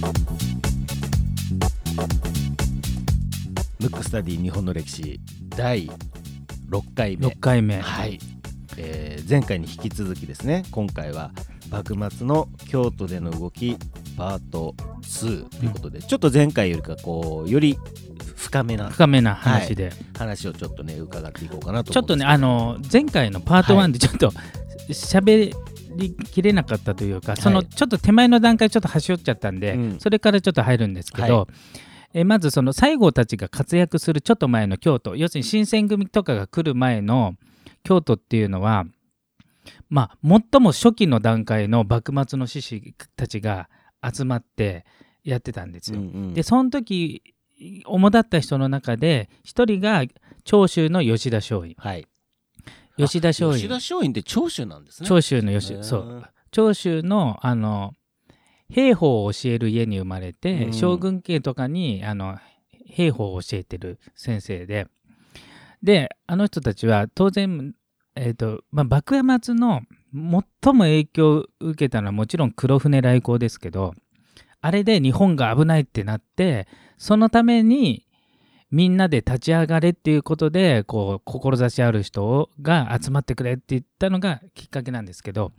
ムックスタディ日本の歴史第6回目。6回目。はい、えー前回に引き続きですね。今回は幕末の京都での動きパート2ということで、ちょっと前回よりかこうより深めな深めな話で、話をちょっとね伺っていこうかなとちょっとねあの前回のパート1でちょっと喋りきれなかったというか、そのちょっと手前の段階ちょっと端折っちゃったんで、うん。それからちょっと入るんですけど、はえまずその西郷たちが活躍するちょっと前の京都要するに新選組とかが来る前の京都っていうのはまあ最も初期の段階の幕末の志士たちが集まってやってたんですよ。うんうん。でその時主だった人の中で一人が長州の吉田松陰。はい吉田松陰。吉田松陰って長州なんですね。長州の吉そう。長州のあの兵法を教える家に生まれて、うん。将軍家とかにあの兵法を教えてる先生で。であの人たちは当然、えーとまあ、幕末の最も影響を受けたのはもちろん黒船来航ですけどあれで日本が危ないってなってそのためにみんなで立ち上がれっていうことでこう志ある人が集まってくれって言ったのがきっかけなんですけど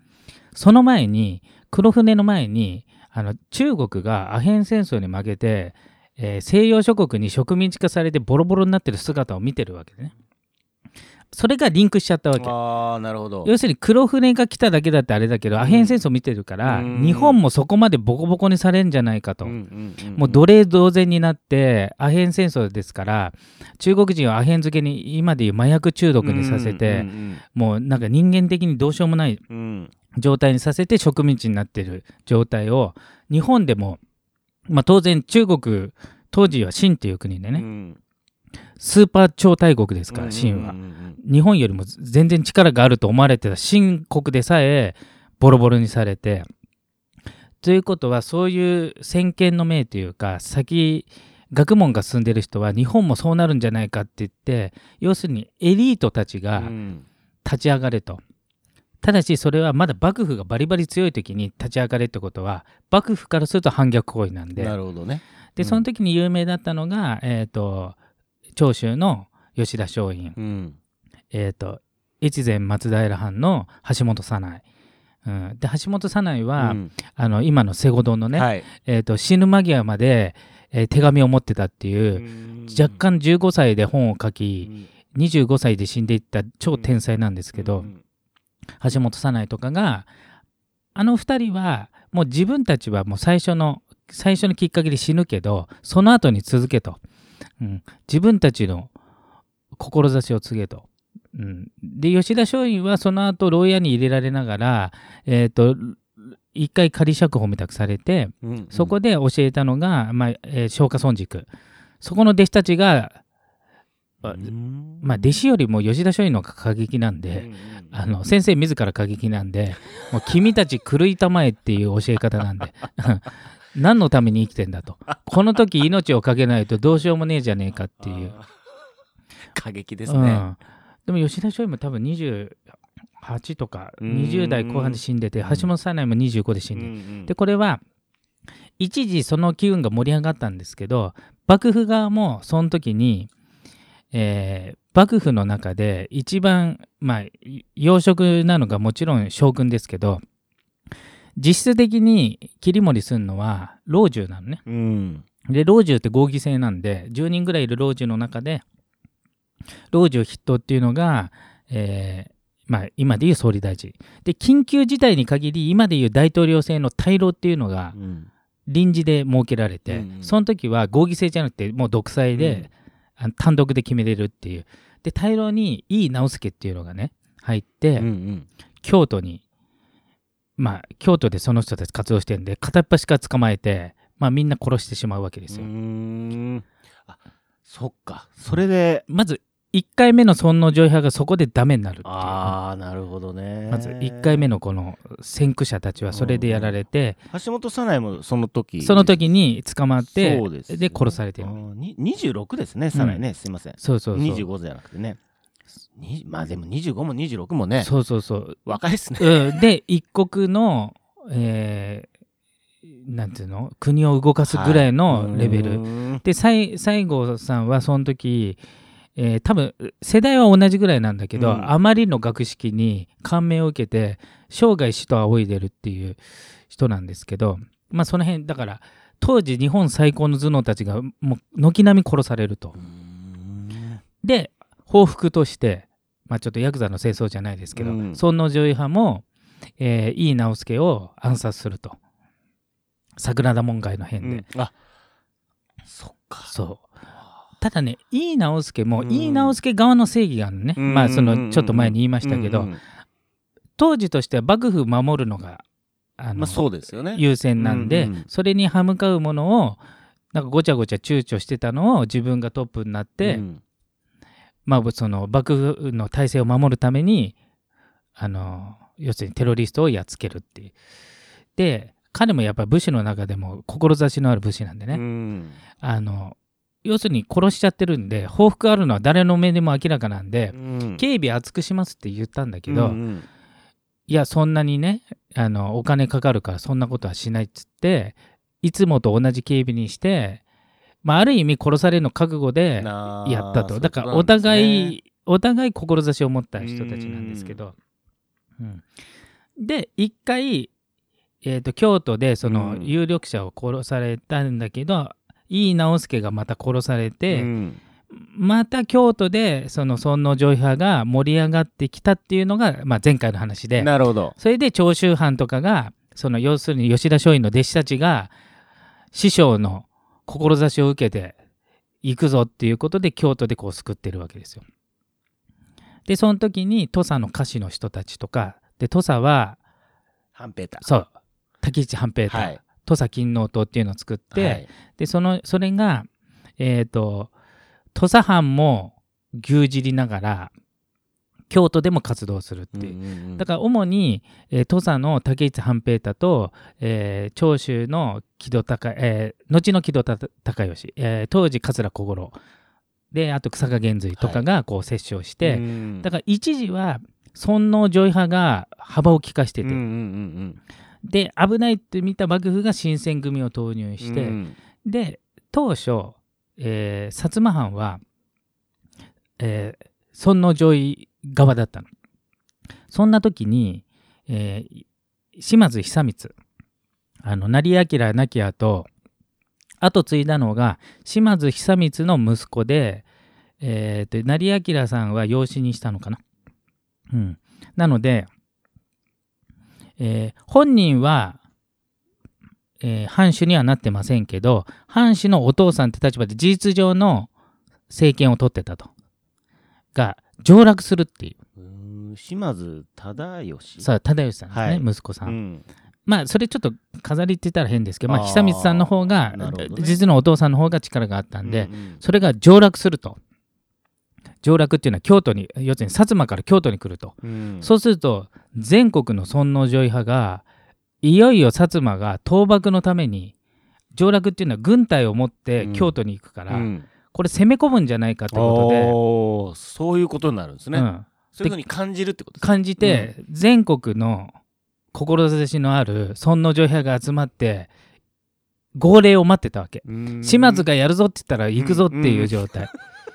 その前に黒船の前にあの中国がアヘン戦争に負けて、えー西洋諸国に植民地化されてボロボロになってる姿を見てるわけでね。それがリンクしちゃったわけ。ああなるほど。要するに黒船が来ただけだってあれだけど、アヘン戦争見てるから、うん。日本もそこまでボコボコにされんじゃないかと、うんうんうんもう奴隷同然になってアヘン戦争ですから中国人をアヘン漬けに今でいう麻薬中毒にさせて、うんもうなんか人間的にどうしようもないうんうん。状態にさせて植民地になってる状態を日本でも、まあ、当然中国当時は清っていう国でね、うんスーパー超大国ですから清は。日本よりも全然力があると思われてた清国でさえボロボロにされて。ということはそういう先見の明というか先学問が進んでる人は日本もそうなるんじゃないかって言って要するにエリートたちうがん。立ち上がれと。ただしそれはまだ幕府がバリバリ強い時に立ち上がれってことは幕府からすると反逆行為なんで。なるほどね。でその時に有名だったのが、えー、と長州の吉田松陰、うん。えー、と越前松平藩の橋本早苗、うん、で橋本早苗は、うん。あの今の瀬古堂のね、はい。えー、と死ぬ間際まで、えー手紙を持ってたっていう、若干15歳で本を書き25歳で死んでいった超天才なんですけど、うん。橋本早苗とかがあの2人はもう自分たちはもう最初の最初のきっかけで死ぬけどその後に続けと、うん、自分たちの志を告げと。うん、で吉田松陰はその後牢屋に入れられながら、えー、と一回仮釈放みたくされてうんそこで教えたのが、まあえー松下村塾。そこの弟子たちが、まあ弟子よりも吉田松陰の方が過激なんで、うん。あの先生自ら過激なんでもう君たち狂いたまえっていう教え方なんで何のために生きてんだと。この時命をかけないとどうしようもねえじゃねえかっていう、過激ですね。うん、でも吉田松陰も多分28とかうーん20代後半で死んでてうん。橋本早苗も25で死んでる、んでこれは一時その機運が盛り上がったんですけど幕府側もその時に、えー幕府の中で一番まあい要職なのがもちろん将軍ですけど実質的に切り盛りするのは老中なのね。うん。で老中って合議制なんで10人ぐらいいる老中の中で老中筆頭っていうのが、えーまあ、今でいう総理大臣。で緊急事態に限り今でいう大統領制の大老っていうのがうん。臨時で設けられて、うんうん。その時は合議制じゃなくてもう独裁で、あの単独で決めれるっていう。で大老に井伊直弼っていうのがね入って、うんうん。京都にまあ京都でその人たち活動してるんで片っ端から捕まえて、まあ、みんな殺してしまうわけですよ。うーん。あそっか。それでまず1回目の尊王攘夷派がそこでダメになるっていうああなるほどね。まず1回目のこの先駆者たちはそれでやられて、橋本早苗もその時その時に捕まってですね。で殺されてる。あーに26ですね早苗ね、すいません。そうそうそう。25じゃなくてね。にまあでも25も26もねそうそうそう。若いですね。うん、で一国の、えーなんていうの？国を動かすぐらいのレベル、ルで西西郷さんはその時、えー多分世代は同じぐらいなんだけど、うん。あまりの学識に感銘を受けて生涯死と仰いでるっていう人なんですけどまあその辺だから当時日本最高の頭脳たちがもう軒並み殺されると。で報復として、まあ、ちょっとヤクザの清掃じゃないですけど、うん。尊王攘夷派も、えー井伊直弼を暗殺すると。桜田門外の変で、あそっか。そう。ただね井伊直弼も、うん。井伊直弼側の正義があるのね、まあそのちょっと前に言いましたけど、うん。うん当時としては幕府を守るのがあの、まあそうですよね。優先なんで、うんうんそれに歯向かうものをなんかごちゃごちゃ躊躇してたのを自分がトップになって、うんまあ、その幕府の体制を守るためにあの要するにテロリストをやっつけるっていう。で彼もやっぱり武士の中でも志のある武士なんでね、うん。あの要するに殺しちゃってるんで報復あるのは誰の目でも明らかなんで、うん。警備厚くしますって言ったんだけど、うんうん。いやそんなにねあのお金かかるからそんなことはしないっつっていつもと同じ警備にして、まあ、ある意味殺されるの覚悟でやったと。だからおそういね互い、お互い志を持った人たちなんですけど。うん。で、一回、えーと、京都でそのうん。有力者を殺されたんだけど、井伊直弼がまた殺されて、うん。また京都でその尊王攘夷派が盛り上がってきたっていうのが、まあ、前回の話で、なるほど。それで長州藩とかが、その要するに吉田松陰の弟子たちが、師匠の志を受けて行くぞっていうことで京都でこう救ってるわけですよ。で、その時に土佐の歌手の人たちとか、で、土佐は、半平太。そう、滝市半平太、はい。土佐勤王党っていうのを作って、はい。で、その、それが、えっ、と、土佐藩も牛耳りながら、京都でも活動するっていう。うんうんうん。だから主に、えー土佐の竹市半平太と、えー長州の木戸孝、えー後の木戸孝義、えー当時桂小五郎。であと草加源瑞とかがこう折衝して、うん。だから一時は尊王攘夷派が幅を利かしてて、うんうんうんで危ないって見た幕府が新選組を投入うんして、うん。で当初、えー薩摩藩は、えー尊王攘夷側だったの。そんな時に、えー島津久光あの成明亡き後後継いだのが島津久光の息子で、えーと成明さんは養子にしたのかな。うん、なので、えー本人はえー藩主にはなってませんけど藩主のお父さんって立場で事実上の政権を取ってたとが上洛するっていう。うん島津忠義。さあ忠義さんですね、はい。息子さん、うん。まあそれちょっと飾りって言ったら変ですけど、まあ、久光さんの方が、ね。実のお父さんの方が力があったんで、うんうん。それが上洛すると。上洛っていうのは京都に要するに薩摩から京都に来ると、うん。そうすると全国の尊王攘夷派がいよいよ薩摩が倒幕のために上洛っていうのは軍隊を持ってうん。京都に行くから、うんこれ攻め込むんじゃないかってことで、そういうことになるんですね、うん。そういうふうに感じるってことですね。感じて、全国の志のある尊王攘夷派が集まって号令を待ってたわけ。うん。島津がやるぞって言ったら行くぞっていう状態。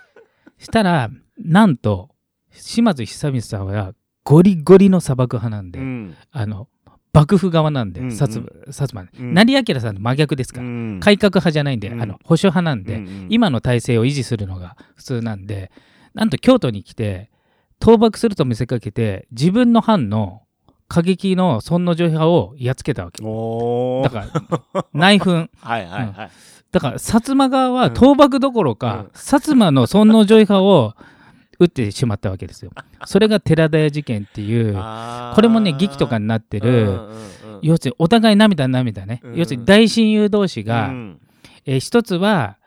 したらなんと島津久光さんはゴリゴリの砂漠派なんで、うん。あの幕府側なんで、うんうん。薩摩薩摩ね。うん。成明さんと真逆ですから、うん。改革派じゃないんで、うん。あの保守派なんで、うんうん今の体制を維持するのが普通なんでなんと京都に来て倒幕すると見せかけて自分の藩の過激の尊王攘夷派をやっつけたわけ。だから内紛。はいはいはい、だから薩摩側は倒幕どころか、うん。薩摩の尊王攘夷派を撃ってしまったわけですよ。それが寺田屋事件っていうこれもね劇とかになってる、うんうんうん要するにお互い涙涙ね、うん。要するに大親友同士が、うん。えー一つは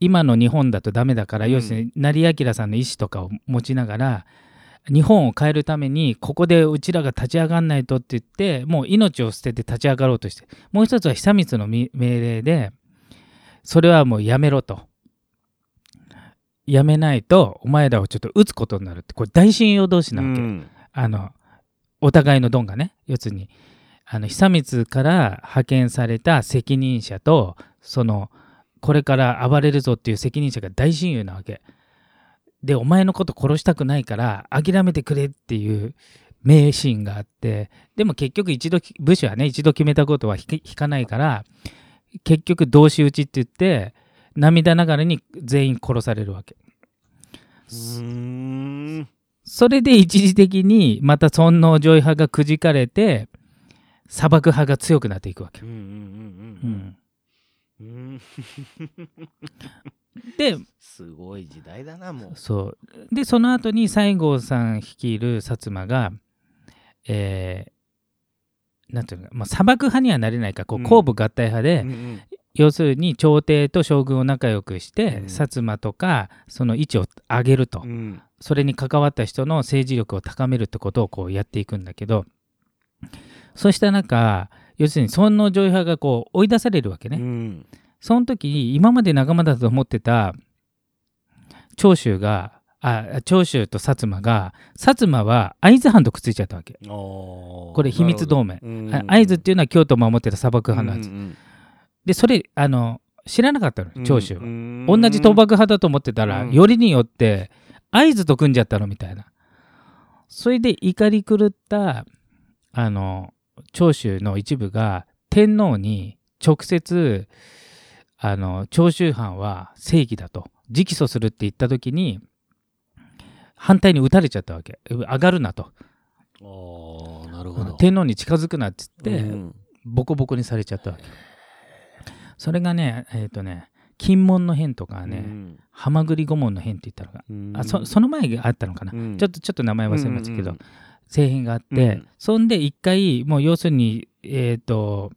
今の日本だとダメだから、うん。要するに成明さんの意思とかを持ちながら日本を変えるためにここでうちらが立ち上がんないとって言ってもう命を捨てて立ち上がろうとしてもう一つは久光のみ命令でそれはもうやめろとやめないとお前らをちょっと撃つことになるってこれ大親友同士なわけ、うんあのお互いのドンがね要するにあの久光から派遣された責任者とそのこれから暴れるぞっていう責任者が大親友なわけ。でお前のこと殺したくないから諦めてくれっていう名シーンがあってでも結局一度武士はね一度決めたことは引かないから結局同士討ちって言って涙ながらに全員殺されるわけ。それで一時的にまた尊王攘夷派がくじかれて砂漠派が強くなっていくわけ。ですごい時代だなもう。そう。でその後に西郷さん率いる薩摩がえー、なんていうのまあ、砂漠派にはなれないかこう後部合体派で、うんうんうん要するに朝廷と将軍を仲良くして、うん、薩摩とかその位置を上げると、うん、それに関わった人の政治力を高めるってことをこうやっていくんだけど。そうした中要するに尊王攘夷派がこう追い出されるわけね、うん、その時に今まで仲間だと思ってた長州があ長州と薩摩が薩摩は会津藩とくっついちゃったわけ。これ秘密同盟。会津っていうのは京都を守ってた砂漠派なんです、うんうん、でそれあの知らなかったの長州は、うん、同じ倒幕派だと思ってたら、うん、よりによって会津と組んじゃったのみたいな。それで怒り狂ったあの長州の一部が天皇に直接あの長州藩は正義だと直訴するって言った時に反対に打たれちゃったわけ。上がるなと。あなるほど。天皇に近づくなっつって、うん、ボコボコにされちゃったわけそれがねえっ、ー、とね金門の変とかね、うん、はまぐり御門の変って言ったのが、うん、あそその前があったのかな、うん、ちょっとちょっと名前忘れましたけど、うんうん、政変があって、そんで一回もう要するにえっ、ー、と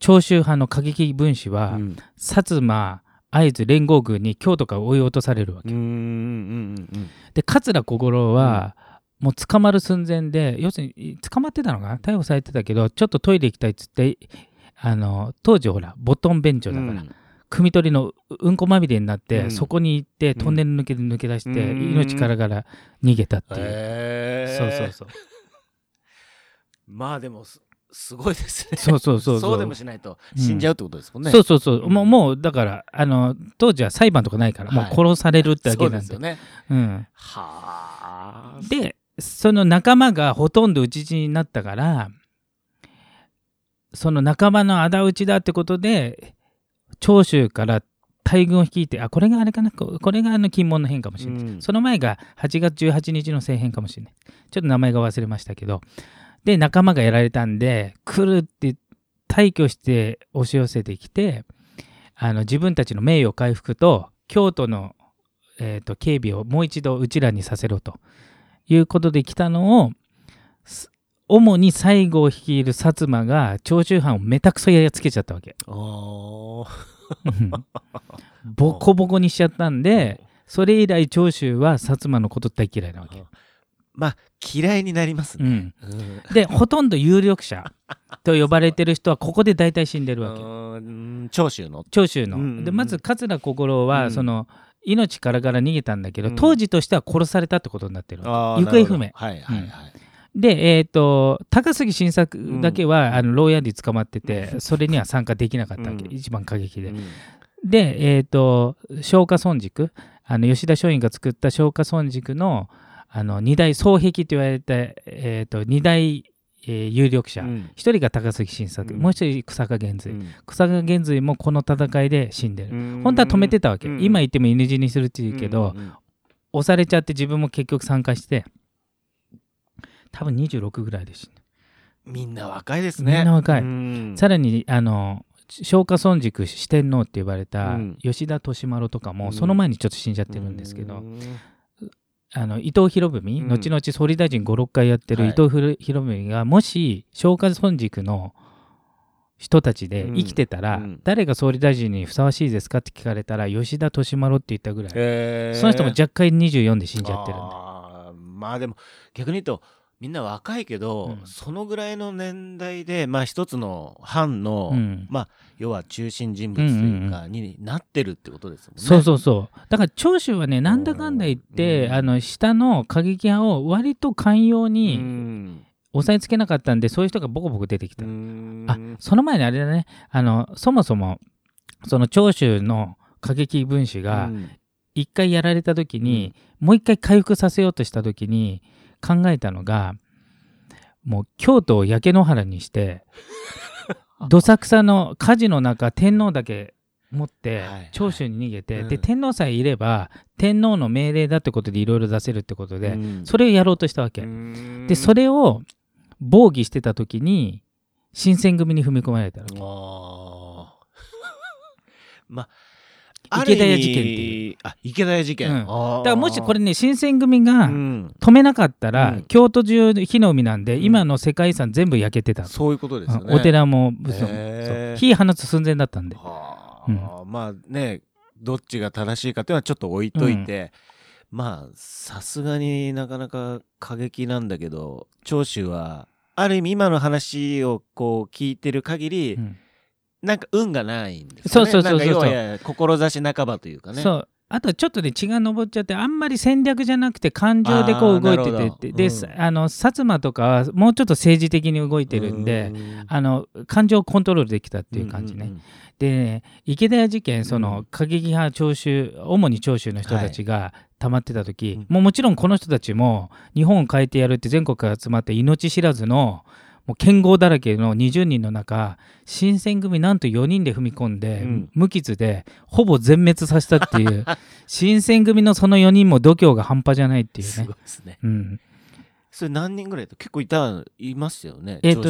長州派の過激分子は、薩摩会津連合軍に京都から追い落とされるわけ。で桂小五郎は、もう捕まる寸前で要するに捕まってたのかな？逮捕されてたけどちょっとトイレ行きたいっつってあの当時ほらボトン便所だから、汲み取りのうんこまみれになって、うん、そこに行ってトンネル抜けて抜け出して、うん、命からがら逃げたっていう、えー、そうそうそう まあでもすごいですね。そうそうそうそうでもしないと死んじゃうってことですもんね。うん、そうそうそう。もう、もう、だから、あの、当時は裁判とかないから、もう殺されるってわけなんで。よね。うん。はあ。で、その仲間がほとんど討ち死になったから、その仲間の仇討ちだってことで、長州から大軍を率いて、あ、これがあれかな、これがあの金門の変かもしれない、うん、その前が8月18日の政変かもしれない。ちょっと名前が忘れましたけど、で、仲間がやられたんで、来るって退去して押し寄せてきて、あの自分たちの名誉回復と京都の、えーと、警備をもう一度うちらにさせろということで来たのを主に西郷率いる薩摩が長州藩をめたくそややつけちゃったわけ。ボコボコにしちゃったんでそれ以来長州は薩摩のこと大嫌いなわけ。まあ嫌いになりますね。うん、でほとんど有力者と呼ばれてる人はここで大体死んでるわけ。長州の。長州の。うんうんうん、でまず桂小五郎は、その命からがら逃げたんだけど、当時としては殺されたってことになってる行方不明。はいはいはい、で、えーと、高杉晋作だけは、うん、あの牢屋に捕まってて、それには参加できなかったわけ、うん、一番過激で。うん、で、えーと、松下村塾あの吉田松陰が作った松下村塾のあの二大双璧と言われた、えーと、二大、えー、有力者、一、人が高杉晋作、もう一人草加源瑞、草加源瑞もこの戦いで死んでる、本当は止めてたわけ、今言っても犬死にするって言うけど、押されちゃって自分も結局参加して多分26ぐらいです、みんな若いですね。みんな若い。さらにあの松下村塾四天王って言われた吉田利麿とかも、その前にちょっと死んじゃってるんですけど、あの伊藤博文、うん、後々総理大臣56回やってる伊藤博文が、もし松下村塾の人たちで生きてたら、うん、誰が総理大臣にふさわしいですかって聞かれたら吉田利麿って言ったぐらい、えー、その人も若干24で死んじゃってるんで。まあでも逆に言うとみんな若いけど、うん、そのぐらいの年代で、まあ、一つの藩の、うん、まあ、要は中心人物というか、になってるってことですもんね。そうそうそう。だから長州はねなんだかんだ言って、あの下の過激派を割と寛容に押さえつけなかったんでそういう人がボコボコ出てきた、あその前にあれだね。あのそもそもその長州の過激分子がうん。一回やられた時に、もう一回回復させようとした時に考えたのがもう京都を焼け野原にして どさくさの火事の中天皇だけ持ってはいはい。長州に逃げて、うん。で天皇さえいれば天皇の命令だってことでいろいろ出せるってことで、うん。それをやろうとしたわけ、でそれを防御してた時に新選組に踏み込まれたのあー。ま池田屋事件っていうあ池田屋事件、うん。だからもしこれね新選組がうん。止めなかったら、うん。京都中火の海なんで、うん。今の世界遺産全部焼けてた。の、そういうことですよね。うんお寺も火放つ寸前だったんで。はあ。まあねどっちが正しいかっていうのはちょっと置いといて、まあさすがになかなか過激なんだけど長州はある意味今の話をこう聞いてる限り、うんなんか運がないんですよね。そうそうそうそう。なんか要は志半ばというかね。そう。あとちょっとね血が上っちゃってあんまり戦略じゃなくて感情でこう動いててって。で、ど。うん。さあの薩摩とかはもうちょっと政治的に動いてるんでうん。あの感情をコントロールできたっていう感じね、んんん。でね池田屋事件そうのん。過激派長州主に長州の人たちが溜まってた時、うん。もうもちろんこの人たちも日本を変えてやるって全国から集まって命知らずのもう剣豪だらけの20人の中新選組なんと4人で踏み込んで、うん。無傷でほぼ全滅させたっていう 新選組のその4人も度胸が半端じゃないっていうすねごいですね。うん、それ何人ぐらいと結構いたいますよねえっと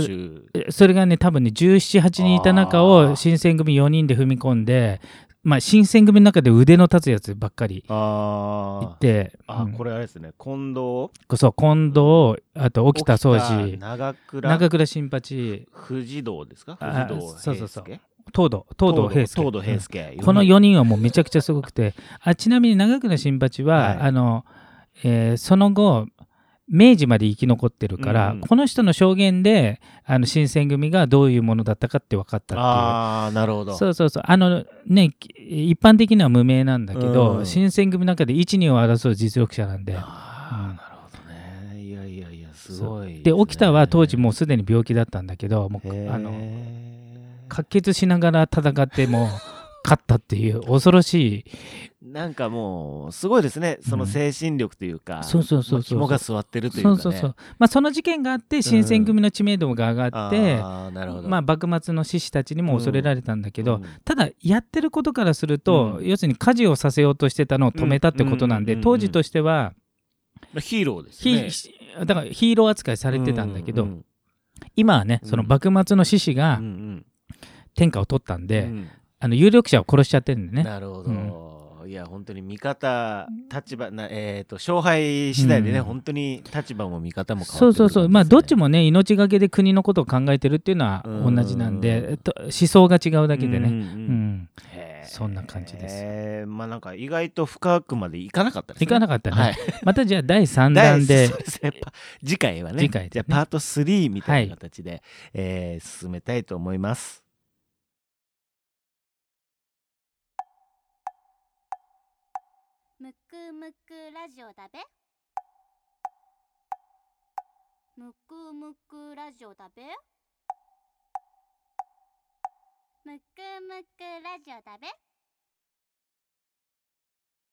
それがね多分ね1718人いた中を新選組4人で踏み込んでまあ新選組の中で腕の立つやつばっかりあいてあ、うん。これあれですね。近藤？そう近藤あと沖田総司。長倉長倉新八。藤堂ですか？あ藤堂そうそうそう。平介東堂東堂平介。東堂平うん。介、この4人はもうめちゃくちゃすごくて。あちなみに長倉新八は、はい。あのえーその後明治まで生き残ってるから、うん。この人の証言であの新選組がどういうものだったかって分かったっていう。ああなるほど。そうそうそう。あのねき一般的には無名なんだけど、うん。新選組の中で一二を争う実力者なんで。うんああなるほどね。いやいやいやすごいで沖田は当時ももうすでに病気だったんだけどもうあのあの滑血しながら戦っても勝ったっていう恐ろしい。なんかもうすごいですね。その精神力というか、そうそうそうそうまあ肝が座ってるというか、ね、そうそうそう。まあその事件があって新選組の知名度が上がって、ああなるほど。まあ幕末の志士たちにも恐れられたんだけど、うん。ただやってることからすると、うん。要するに火事をさせようとしてたのを止めたってことなんで、うん。当時としては、まあヒーローですヒね。だからヒーロー扱いされてたんだけど、うん。うん。今はねうんその幕末の志士がうんうん。天下を取ったんで、うんあの有力者を殺しちゃってるんでね。なるほど、いや本当に味方立場なえっ、と勝敗次第でね、うん。本当に立場も味方も変わってくるそうそうそう、まあどっちももね命がけで国のことを考えてるっていうのはうん。同じなんで、えっと思想が違うだけでね、うんうんそんな感じです。へーまあなんか意外と深くまでいかなかったですね。いかなかったね、はい。またじゃあ第3第弾で。そうですね。パ次回はね。次回でね。じゃあパート3みたいな形で、えー進めたいと思いますくむくラジオだべ。むくむくラジオだべ。むくむくラジオだべ。